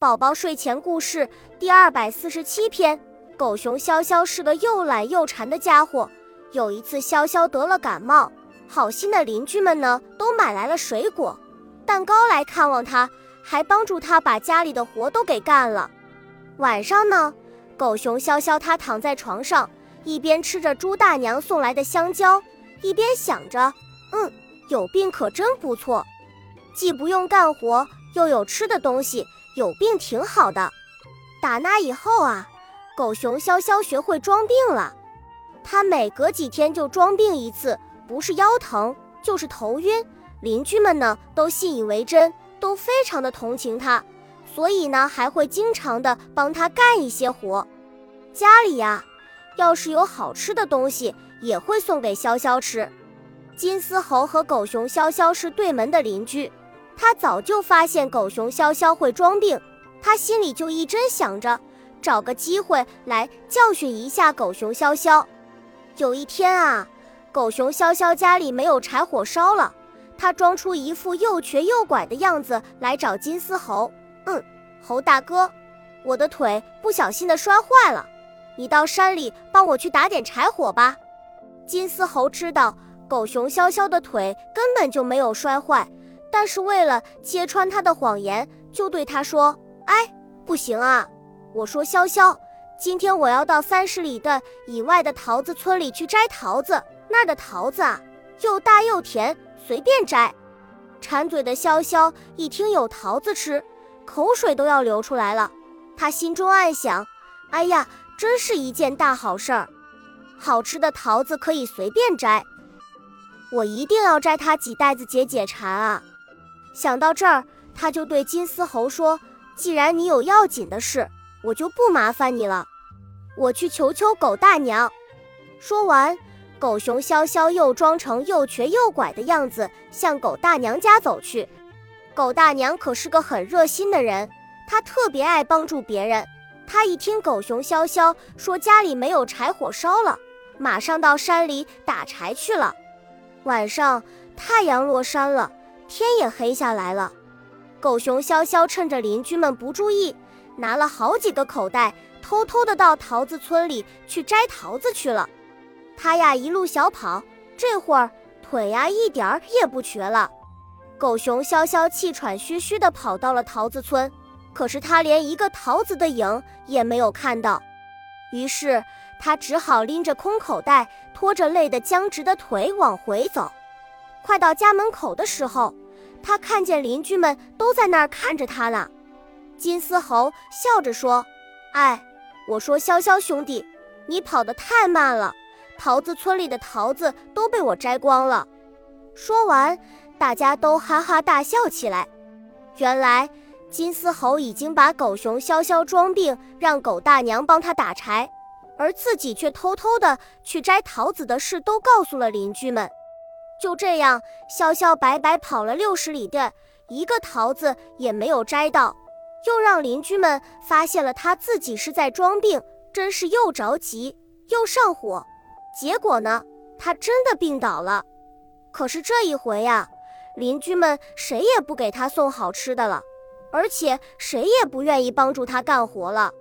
宝宝睡前故事第二百四十七篇：狗熊潇潇是个又懒又馋的家伙。有一次，潇潇得了感冒，好心的邻居们呢都买来了水果、蛋糕来看望他，还帮助他把家里的活都给干了。晚上呢，狗熊潇潇他躺在床上，一边吃着猪大娘送来的香蕉，一边想着：嗯，有病可真不错，既不用干活，又有吃的东西。有病挺好的，打那以后啊，狗熊潇潇学会装病了。他每隔几天就装病一次，不是腰疼就是头晕。邻居们呢都信以为真，都非常的同情他，所以呢还会经常的帮他干一些活。家里呀，要是有好吃的东西，也会送给潇潇吃。金丝猴和狗熊潇潇是对门的邻居。他早就发现狗熊潇潇会装病，他心里就一直想着找个机会来教训一下狗熊潇潇。有一天啊，狗熊潇潇家里没有柴火烧了，他装出一副又瘸又拐的样子来找金丝猴。嗯，猴大哥，我的腿不小心的摔坏了，你到山里帮我去打点柴火吧。金丝猴知道狗熊潇潇的腿根本就没有摔坏。但是为了揭穿他的谎言，就对他说：“哎，不行啊！我说潇潇，今天我要到三十里的以外的桃子村里去摘桃子，那儿的桃子啊，又大又甜，随便摘。”馋嘴的潇潇一听有桃子吃，口水都要流出来了。他心中暗想：“哎呀，真是一件大好事儿！好吃的桃子可以随便摘，我一定要摘它几袋子解解馋啊！”想到这儿，他就对金丝猴说：“既然你有要紧的事，我就不麻烦你了。我去求求狗大娘。”说完，狗熊潇潇又装成又瘸又拐的样子，向狗大娘家走去。狗大娘可是个很热心的人，她特别爱帮助别人。她一听狗熊潇潇说家里没有柴火烧了，马上到山里打柴去了。晚上，太阳落山了。天也黑下来了，狗熊潇潇趁着邻居们不注意，拿了好几个口袋，偷偷的到桃子村里去摘桃子去了。他呀一路小跑，这会儿腿呀一点儿也不瘸了。狗熊潇潇气喘吁吁的跑到了桃子村，可是他连一个桃子的影也没有看到，于是他只好拎着空口袋，拖着累得僵直的腿往回走。快到家门口的时候，他看见邻居们都在那儿看着他呢。金丝猴笑着说：“哎，我说潇潇兄弟，你跑得太慢了，桃子村里的桃子都被我摘光了。”说完，大家都哈哈大笑起来。原来金丝猴已经把狗熊潇潇装病，让狗大娘帮他打柴，而自己却偷偷的去摘桃子的事都告诉了邻居们。就这样，潇潇白白跑了六十里地，一个桃子也没有摘到，又让邻居们发现了他自己是在装病，真是又着急又上火。结果呢，他真的病倒了。可是这一回呀，邻居们谁也不给他送好吃的了，而且谁也不愿意帮助他干活了。